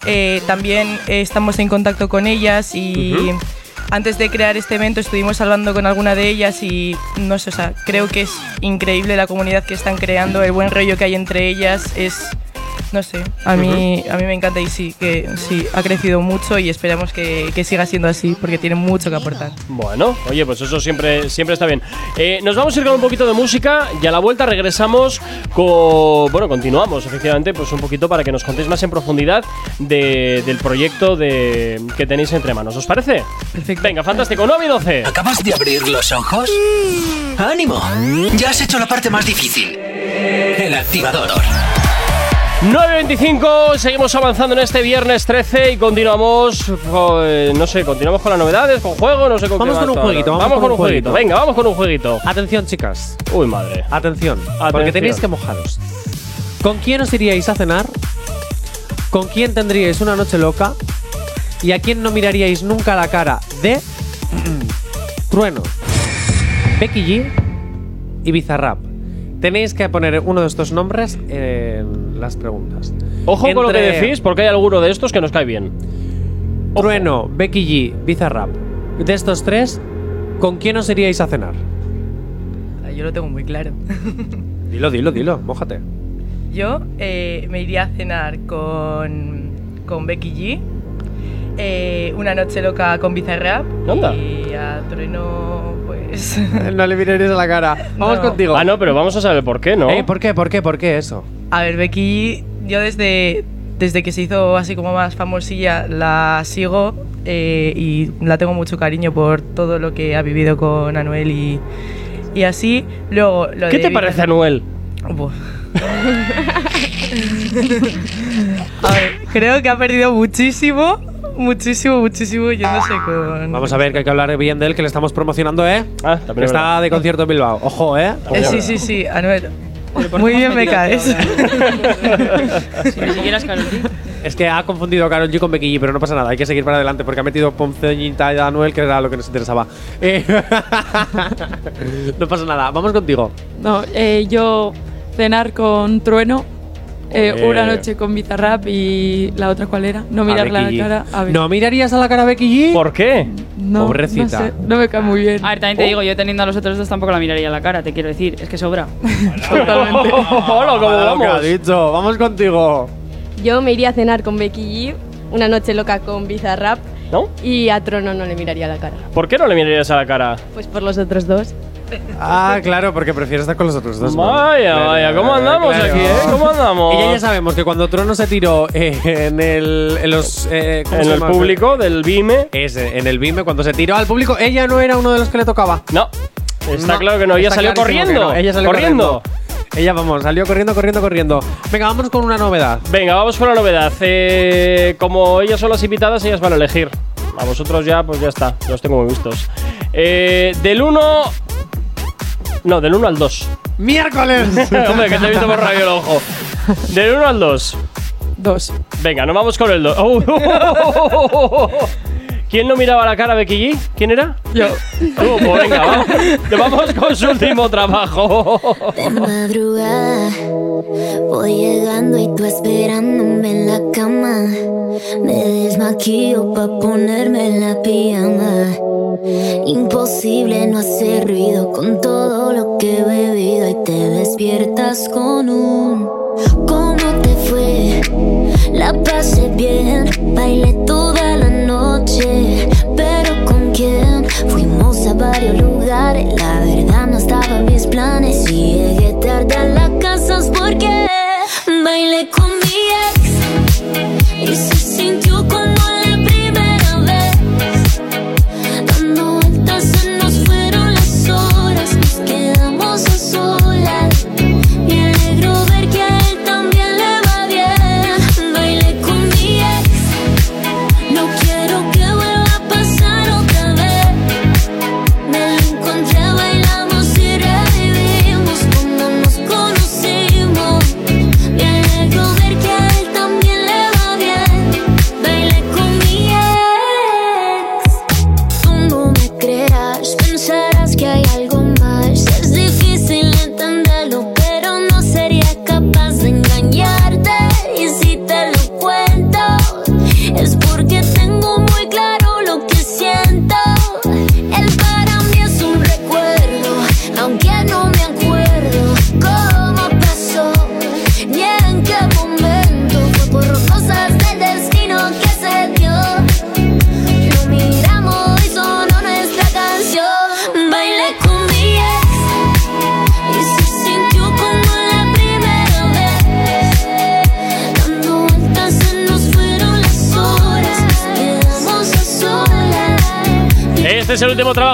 eh, también estamos en contacto con ellas y antes de crear este evento estuvimos hablando con alguna de ellas y no sé, o sea, creo que es increíble la comunidad que están creando, el buen rollo que hay entre ellas es no sé, a mí, a mí me encanta y sí, que sí, ha crecido mucho y esperamos que, que siga siendo así porque tiene mucho que aportar. Bueno, oye, pues eso siempre, siempre está bien. Eh, nos vamos a ir con un poquito de música y a la vuelta regresamos con. Bueno, continuamos, efectivamente, pues un poquito para que nos contéis más en profundidad de- del proyecto de, que tenéis entre manos. ¿Os parece? Perfecto. Venga, fantástico. 9 y 12. ¿Acabas de abrir los ojos? ¡Ánimo! Ya has hecho la parte más difícil. El activador. 9.25, seguimos avanzando en este viernes 13 y continuamos, eh, no sé, continuamos con las novedades, con juego, no sé con Vamos qué con un jueguito, vamos con, con un jueguito. jueguito. Venga, vamos con un jueguito. Atención, chicas. Uy, madre. Atención, Porque tenéis que mojaros. ¿Con quién os iríais a cenar? ¿Con quién tendríais una noche loca? ¿Y a quién no miraríais nunca la cara de Trueno, Becky G y Bizarrap? Tenéis que poner uno de estos nombres en las preguntas. Ojo con lo que decís, porque hay alguno de estos que nos cae bien. Trueno, Becky G, Bizarrap. De estos tres, ¿con quién os iríais a cenar? Yo lo tengo muy claro. Dilo, dilo, dilo, mójate. Yo eh, me iría a cenar con, con Becky G, eh, una noche loca con Bizarrap Anda. y a Trueno, pues... no le miraréis a la cara. Vamos No. contigo. Ah, no, pero vamos a saber por qué, ¿no? Ey, ¿Por qué? ¿Por qué? ¿Por qué eso? A ver, Becky, yo desde, desde que se hizo así como más famosilla la sigo eh, y la tengo mucho cariño por todo lo que ha vivido con Anuel y, y así. Luego, lo ¿Qué de te parece, Anuel? A ver, creo que ha perdido muchísimo, muchísimo, muchísimo yéndose con... Vamos a ver que hay que hablar bien de él, que le estamos promocionando, ¿eh? Ah, Que está de concierto en Bilbao. Ojo, ¿eh? Eh, sí, sí, sí, Anuel. Muy bien me caes. Si ni siquiera es Karol G. Es que ha confundido a Karol G con Becky G, pero no pasa nada, hay que seguir para adelante porque ha metido Ponceñita y Anuel, que era lo que nos interesaba. Eh, no pasa nada, vamos contigo. No, eh, yo cenar con Trueno, eh, una noche con Bizarrap y la otra cuál era, no A mirarle a la Becky G. cara a ver. ¿No mirarías a la cara a Becky G? ¿Por qué? No, Pobrecita. No, sé, no me cae muy bien. A ver, también te digo, yo teniendo a los otros dos tampoco la miraría a la cara, te quiero decir. Es que sobra. Totalmente. Hola, ¿cómo que ha vamos? dicho, vamos contigo. Yo me iría a cenar con Becky G, una noche loca con Bizarrap ¿No? y a Trono no le miraría la cara. ¿Por qué no le mirarías a la cara? Pues por los otros dos. Ah, claro, porque prefieres estar con los otros dos. ¿no? Vaya, Claro, vaya, ¿cómo andamos claro. aquí, eh? ¿Cómo andamos? Y ya, ya sabemos que cuando Trono se tiró eh, en el en los eh, ¿cómo En se el llama? público del BIME. Ese, en el BIME, cuando se tiró al público, ella no era uno de los que le tocaba. No. Está No, claro que no, ella está salió clarísimo que corriendo. no, Ella salió corriendo. Ella, vamos, salió corriendo, corriendo, corriendo. Venga, vamos con una novedad. Venga, vamos con la novedad. Eh, como ellas son las invitadas, ellas van a elegir. A vosotros ya, pues ya está. Los tengo muy vistos. Eh, del 1. No, del 1 al 2. ¡Miércoles! Hombre, que te he visto por rabio el ojo. Del 1 al 2. Dos. Venga, nos vamos con el 2. ¿Quién no miraba la cara a Becky G? ¿Quién era? Yo. Tú, pues venga, vamos. Vamos con su último trabajo. De madrugada voy llegando y tú esperándome en la cama. Me desmaquillo pa' ponerme la pijama. Imposible no hacer ruido con todo lo que he bebido y te despiertas con un ¿Cómo te fue? La pasé bien, bailé toda la noche, pero ¿con quién? Fuimos a varios lugares, la verdad no estaba mis planes. Y llegué tarde a la casa porque bailé con mi ex. Y se sintió como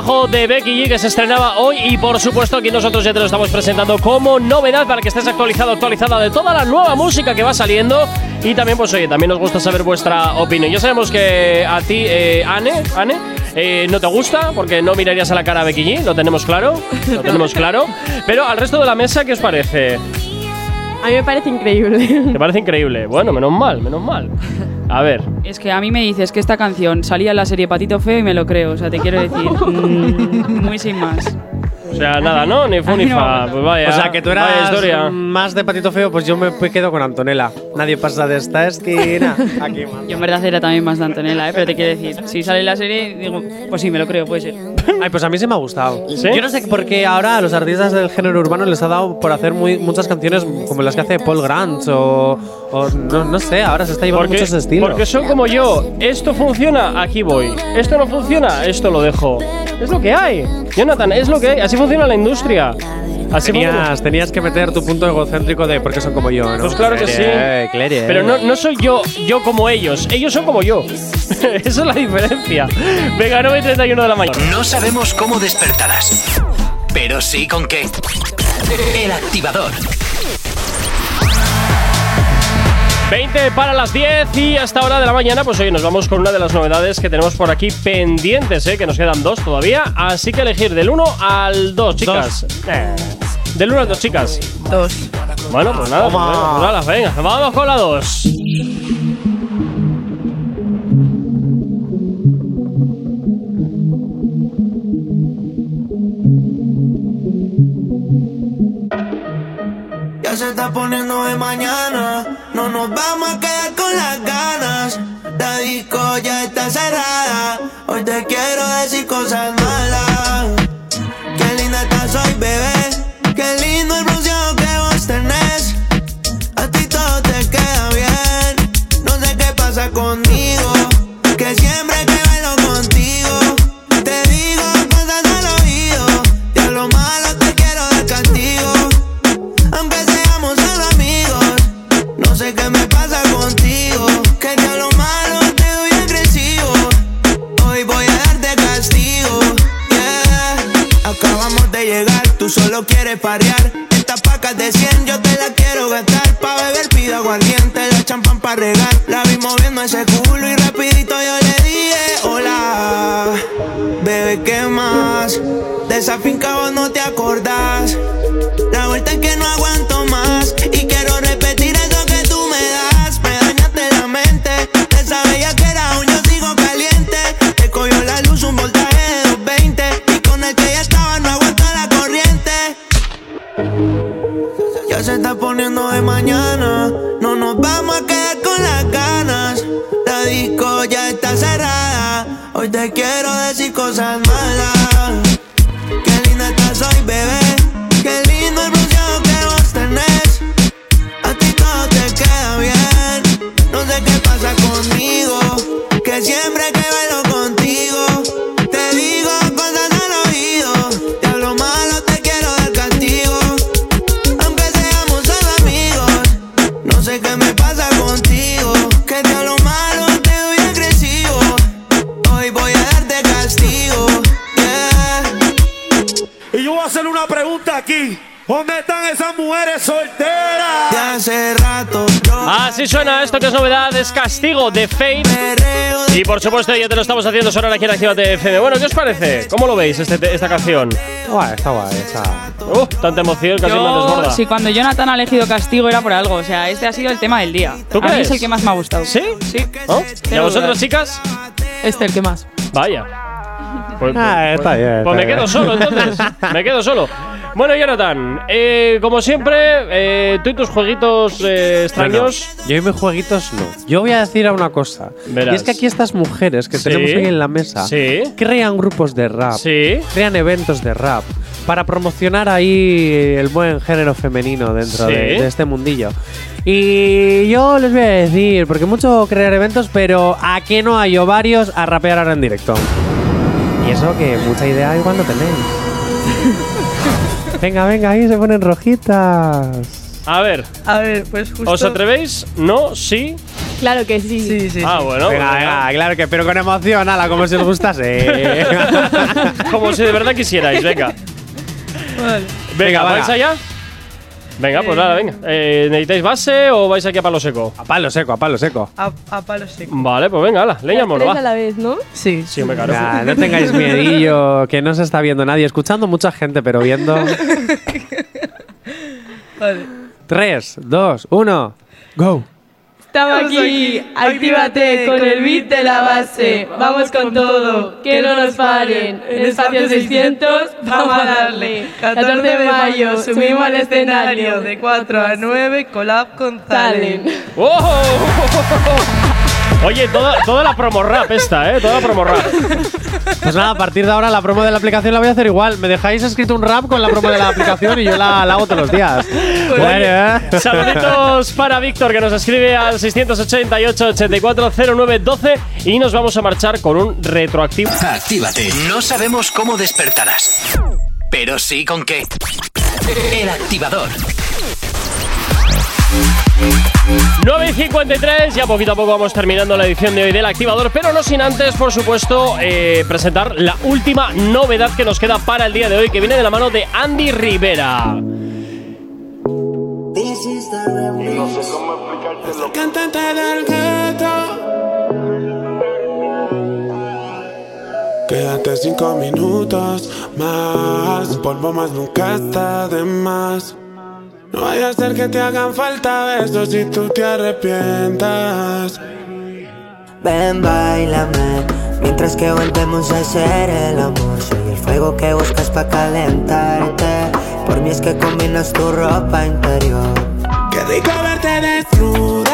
trabajo de Becky G que se estrenaba hoy y por supuesto aquí nosotros ya te lo estamos presentando como novedad para que estés actualizado, actualizada de toda la nueva música que va saliendo y también pues oye, también nos gusta saber vuestra opinión. Ya sabemos que a ti, eh, Anne, Anne eh, no te gusta porque no mirarías a la cara a Becky G, lo tenemos claro, lo tenemos claro. Pero al resto de la mesa, ¿qué os parece? A mí me parece increíble. ¿Te parece increíble? Bueno, menos mal, menos mal. A ver, Es que a mí me dices que esta canción salía en la serie Patito Feo y me lo creo. O sea, te quiero decir, mm, muy sin más. o sea, nada, ¿no? Ni fu ni fa. Pues vaya, o sea, que tú vaya eras historia. más de patito feo, pues yo me quedo con Antonella. Nadie pasa de esta esquina. Aquí. Yo en verdad era también más de Antonella, ¿eh? pero te quiero decir, si sale en la serie, digo, pues sí, me lo creo, puede ser. Ay, pues a mí sí me ha gustado. ¿Sí? Yo no sé por qué ahora a los artistas del género urbano les ha dado por hacer muy, muchas canciones como las que hace Paul Grant o, o no, no sé, ahora se está llevando Porque, mucho ese estilo. porque son como yo. Esto funciona, aquí voy. Esto no funciona, esto lo dejo. Es lo que hay. Jonathan, es lo que hay. Así funciona la industria. Así funciona. Tenías, tenías que meter tu punto egocéntrico de porque son como yo, ¿no? Pues claro que sí. Eh. Pero no, no soy yo, yo como ellos. Ellos son como yo. Esa es la diferencia. Venga, 9 y 31 de la mañana. No sabemos cómo despertarás, pero sí con qué. El activador. 20 para las 10 y hasta hora de la mañana, pues hoy nos vamos con una de las novedades que tenemos por aquí pendientes, ¿eh? que nos quedan dos todavía. Así que elegir del 1 al 2, chicas. Eh, Del 1 al 2, chicas. Dos. Bueno, pues nada, pues, pues nada, venga, vamos con la 2. Se está poniendo de mañana. No nos vamos a quedar con las ganas. La disco ya está cerrada. Hoy te quiero decir cosas malas. Qué linda estás hoy, bebé. Qué lindo el bronceado que vos tenés. A ti todo te queda bien. No sé qué pasa conmigo. Que siempre que hacer una pregunta aquí. ¿Dónde están esas mujeres solteras? De hace rato Así suena esto que es novedad, es Castigo de Fate. Y por supuesto ya te lo estamos haciendo sonar aquí en Actívate FM. Bueno, ¿qué os parece? ¿Cómo lo veis este- esta canción? Guay, está guay esa. Uh, tanta emoción, casi me desborda. si cuando Jonathan ha elegido castigo era por algo, o sea, este ha sido el tema del día. ¿Tú a mí crees? es el que más me ha gustado. ¿Sí? Sí. ¿No? ¿Y a dudar. chicas? Este el que más. Vaya. Pues, Ah, pues- está bien, Pues me bien. quedo solo, entonces. me quedo solo. Bueno, Jonathan, eh, como siempre, eh, tú y tus jueguitos eh, extraños. No, no. Yo y mis jueguitos no. Yo voy a decir una cosa. Verás. Y es que aquí estas mujeres que Sí. tenemos hoy en la mesa Sí. crean grupos de rap, Sí. crean eventos de rap para promocionar ahí el buen género femenino dentro Sí. de, de este mundillo. Y yo les voy a decir, porque mucho crear eventos, pero ¿a qué no hay ovarios a rapear ahora en directo? Eso que mucha idea igual no tenéis. venga, venga, ahí se ponen rojitas. A ver, A ver, pues justo. ¿os atrevéis? ¿No? ¿Sí? Claro que sí. Sí, sí. Ah, bueno. venga, venga, claro que, pero con emoción, ala, como si os gustase. Como si de verdad quisierais, venga. Vale. Venga, Venga, ¿vais allá? Venga, pues nada, venga. Eh, ¿Necesitáis base o vais aquí a palo seco? a palo seco, a palo seco. A, a palo seco. Vale, pues venga, ala, leña mono, Tres a va. la vez, ¿no? Sí. Sí, claro. Nah, no tengáis miedillo, que no se está viendo nadie. Escuchando mucha gente, pero viendo. Vale. 3, 2, 1, go. Estamos aquí, actívate con el beat de la base. Vamos con todo, que no nos paren. En espacio 600, vamos a darle. 14 de mayo, subimos al escenario. de 4 a 9, collab con Zalen. Salen. Oye, toda, toda la promo rap esta, ¿eh? Toda la promo rap. Pues nada, a partir de ahora la promo de la aplicación la voy a hacer igual. Me dejáis escrito un rap con la promo de la aplicación y yo la, la hago todos los días. Bueno, ¿eh? Saluditos para Víctor que nos escribe al 688 8409 12 y nos vamos a marchar con un retroactivo. Actívate. No sabemos cómo despertarás, pero sí con qué. El activador. 9 y 53, ya poquito a poco vamos terminando la edición de hoy del activador, pero no sin antes, por supuesto, eh, presentar la última novedad que nos queda para el día de hoy, que viene de la mano de Andy Rivera. El cantante del gueto. Quédate cinco minutos más. Polvo más nunca está de más. No vaya a ser que te hagan falta besos si tú te arrepientas. Ven, bailame Mientras que volvemos a hacer el amor. Soy el fuego que buscas para calentarte. Por mí es que combinas tu ropa interior. Qué rico verte desnuda,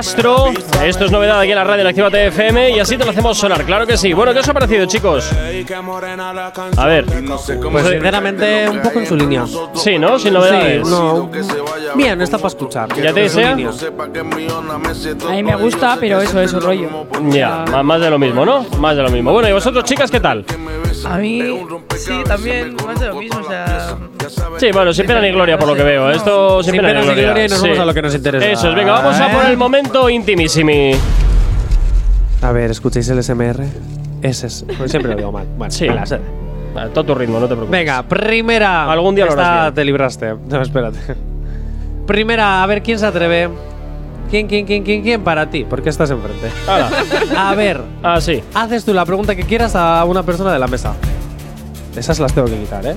Castro. Esto es novedad aquí en la radio en Actívate FM y así te lo hacemos sonar, claro que sí. Bueno, ¿qué os ha parecido, chicos? A ver. Pues sinceramente, un poco en su línea. Sí, ¿no? Sin novedades. Sí, no. Bien, está para escuchar. ¿Ya te desea? A mí me gusta, pero eso es un rollo. Ya, más de lo mismo, ¿no? Más de lo mismo. Bueno, ¿y vosotros, chicas, qué tal? A mí, sí, también más de lo mismo. O sea, Sí, bueno, sin pena ni gloria por lo que veo. Esto sin, Sin pena, pena ni gloria y nos Sí. vamos a lo que nos interesa. Eso es, venga, vamos a por el momento intimissimi. A ver, ¿escucháis el SMR? Ese es. pues siempre lo digo mal. Bueno, Sí. me la sé. A todo tu ritmo, no te preocupes. Venga, primera. Algún día Esta te libraste. No, espérate. Primera, a ver quién se atreve. ¿Quién, quién, quién, quién, quién para ti? Porque estás enfrente. A ver, Ah, sí. haces tú la pregunta que quieras a una persona de la mesa. Esas las tengo que quitar, ¿eh?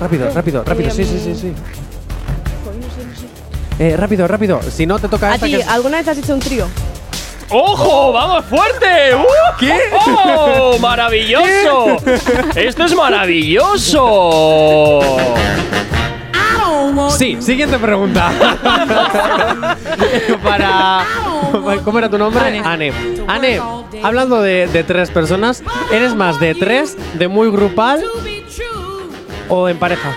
Rápido, rápido, rápido. Sí, sí, sí, sí. Eh, rápido, rápido. Si no te toca A esta ti, que- ¿alguna vez has hecho un trío? ¡Ojo! ¡Vamos fuerte! ¡Uh! ¿Qué? ¡Oh! ¡Maravilloso! ¡Esto es maravilloso! Sí, siguiente pregunta. Para. ¿Cómo era tu nombre? Ane. Ane, hablando de, de tres personas, ¿eres más de tres, de muy grupal o en pareja?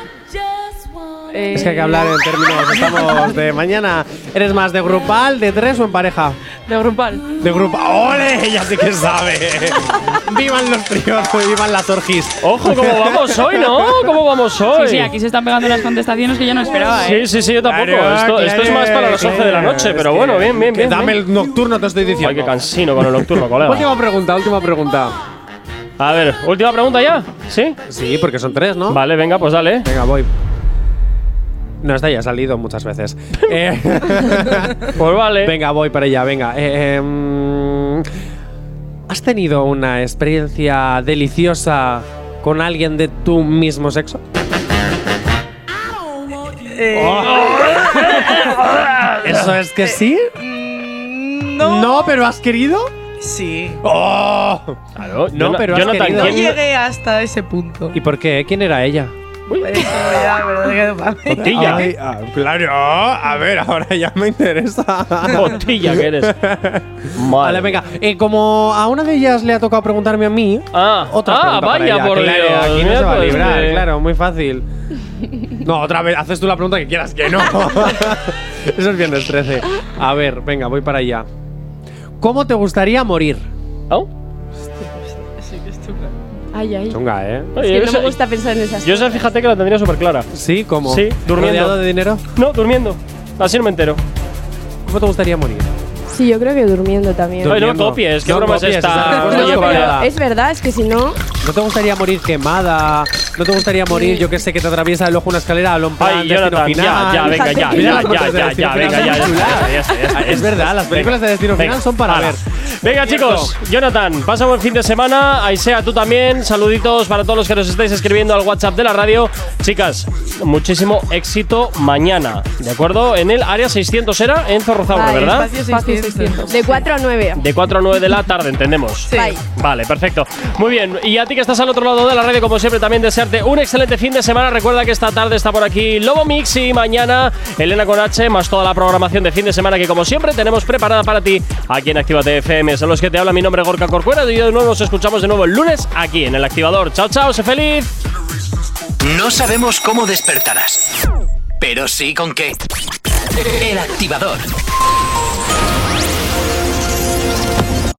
Es que hay que hablar en términos, estamos de mañana. ¿Eres más de grupal, de tres o en pareja? De grupal. De grupal. ¡Ole! Ella sí que sabe. ¡Vivan los tríos! ¡Vivan las orgis! ¡Ojo, cómo vamos hoy, ¿no? ¿Cómo vamos hoy? Sí, sí, aquí se están pegando las contestaciones que yo no esperaba, ¿eh? Sí, sí, sí, yo tampoco. Claro, esto, esto es claro, más para las 11 de la claro. noche, pero bueno, bien, bien, bien. Dame bien. el nocturno, te estoy diciendo. Ay, qué cansino con el nocturno, colega. Última pregunta, última pregunta. A ver, última pregunta ya. ¿Sí? Sí, porque son tres, ¿no? Vale, venga, pues dale. Venga, voy. No, esta ya ha salido muchas veces. Eh, Pues vale. venga, voy para allá, venga. Eh, em, ¿Has tenido una experiencia deliciosa con alguien de tu mismo sexo? eh, ¿Eso es que sí? No. No, pero has querido. Sí. ¡Oh! Claro, No, Jona- pero has Jonathan, querido. No ¿quién- llegué hasta ese punto. ¿Y por qué? ¿Quién era ella? Eso ya. Ay, ah, claro, a ver, ahora ya me interesa. Botilla que eres. Madre Vale, venga. eh, como a una de ellas le ha tocado preguntarme a mí, Ah, otra ah, pregunta para vaya, ella. por Claro, Dios. Aquí no se va a Mira, librar, pues, claro, muy fácil. No, otra vez, haces tú la pregunta que quieras que no. Eso es viernes 13. A ver, venga, voy para allá. ¿Cómo te gustaría morir? ¿Oh? Ay, ay. Chunga, ¿eh? Es que yo no me gusta pensar en esas Yo esa, fíjate que la tendría súper clara. Sí, ¿cómo? Sí, durmiendo. ¿Rodeado de dinero? No, durmiendo. Así no me entero. ¿Cómo te gustaría morir? Sí, yo creo que durmiendo también. Ay, no copies, ¿qué No broma es copies, esta? No, válida. es verdad, es que si no. ¿No te gustaría morir quemada? ¿No te gustaría morir, yo que sé, que te atraviesa el ojo una escalera a lo Ay, Jonathan, ya, final? ya, venga, ya, ya, ya, ya, ya, venga, ya, ya. Es verdad, las películas de Destino Venga, Final son para ver. Venga, chicos, Jonathan, pasa buen fin de semana. Aisea, tú también. Saluditos para todos los que nos estáis escribiendo al WhatsApp de la radio. Chicas, muchísimo éxito mañana, ¿de acuerdo? En el área 600 era en Zorrozaurre, Vale, ¿verdad? Espacio Espacio 600. De 4 a 9. De 4 a 9 de la tarde, entendemos. Sí. Bye. Vale, perfecto. Muy bien. Y a que estás al otro lado de la radio, como siempre, también desearte un excelente fin de semana. Recuerda que esta tarde está por aquí Lobo Mix y mañana Elena Conache, más toda la programación de fin de semana que, como siempre, tenemos preparada para ti aquí en Actívate FM. Son los que te habla mi nombre, Gorka Corcuera. Y nuevo nos escuchamos de nuevo el lunes aquí en el Activador. Chao, chao, sé feliz. No sabemos cómo despertarás, pero sí con qué. El activador.